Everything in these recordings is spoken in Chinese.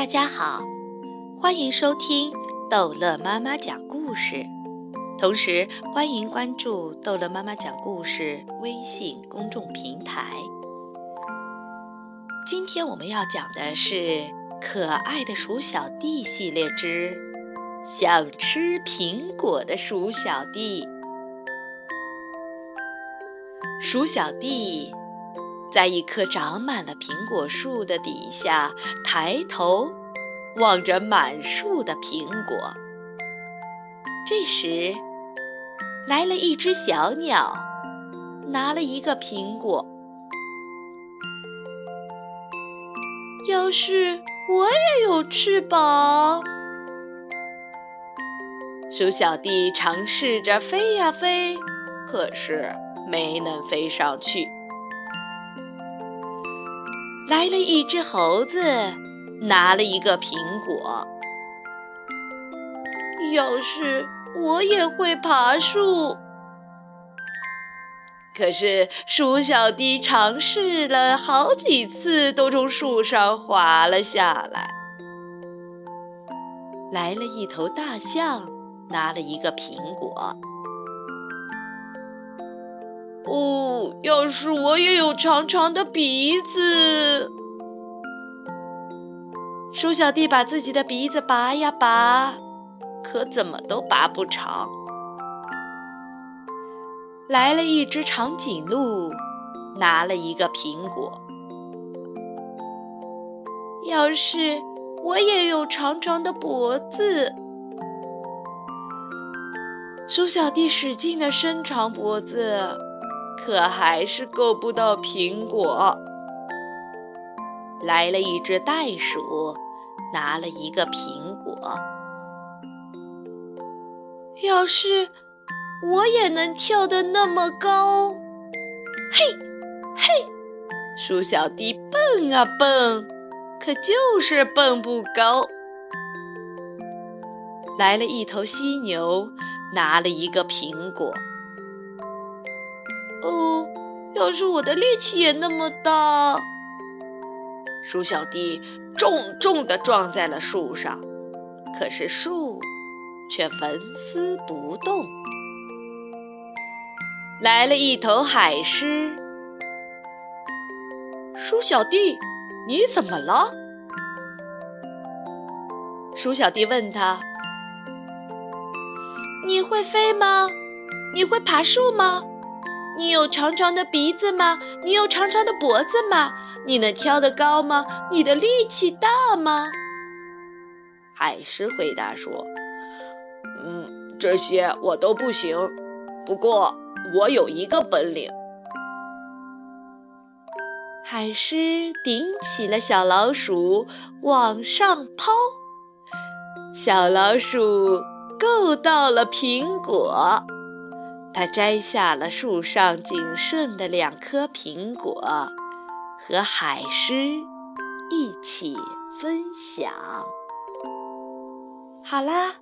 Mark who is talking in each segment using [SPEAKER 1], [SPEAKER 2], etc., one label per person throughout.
[SPEAKER 1] 大家好，欢迎收听逗乐妈妈讲故事，同时欢迎关注逗乐妈妈讲故事微信公众平台。今天我们要讲的是《可爱的鼠小弟》系列之《想吃苹果的鼠小弟》。鼠小弟。在一棵长满了苹果树的底下，抬头望着满树的苹果。这时，来了一只小鸟，拿了一个苹果。要是我也有翅膀，鼠小弟尝试着飞呀飞，可是没能飞上去。来了一只猴子，拿了一个苹果。要是我也会爬树，可是鼠小弟尝试了好几次，都从树上滑了下来。来了一头大象，拿了一个苹果。哦，要是我也有长长的鼻子！鼠小弟把自己的鼻子拔呀拔，可怎么都拔不长。来了一只长颈鹿，拿了一个苹果。要是我也有长长的脖子！鼠小弟使劲地伸长脖子。可还是够不到苹果。来了一只袋鼠，拿了一个苹果。要是我也能跳得那么高，嘿，嘿，鼠小弟蹦啊蹦，可就是蹦不高。来了一头犀牛，拿了一个苹果。哦，要是我的力气也那么大，鼠小弟重重地撞在了树上，可是树却纹丝不动。来了一头海狮，鼠小弟，你怎么了？鼠小弟问他：“你会飞吗？你会爬树吗？”你有长长的鼻子吗？你有长长的脖子吗？你能跳得高吗？你的力气大吗？海狮回答说：“嗯，这些我都不行。不过我有一个本领。”海狮顶起了小老鼠，往上抛，小老鼠够到了苹果。他摘下了树上仅剩的两颗苹果，和海狮一起分享。好啦，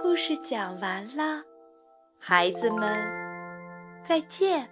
[SPEAKER 1] 故事讲完了，孩子们再见。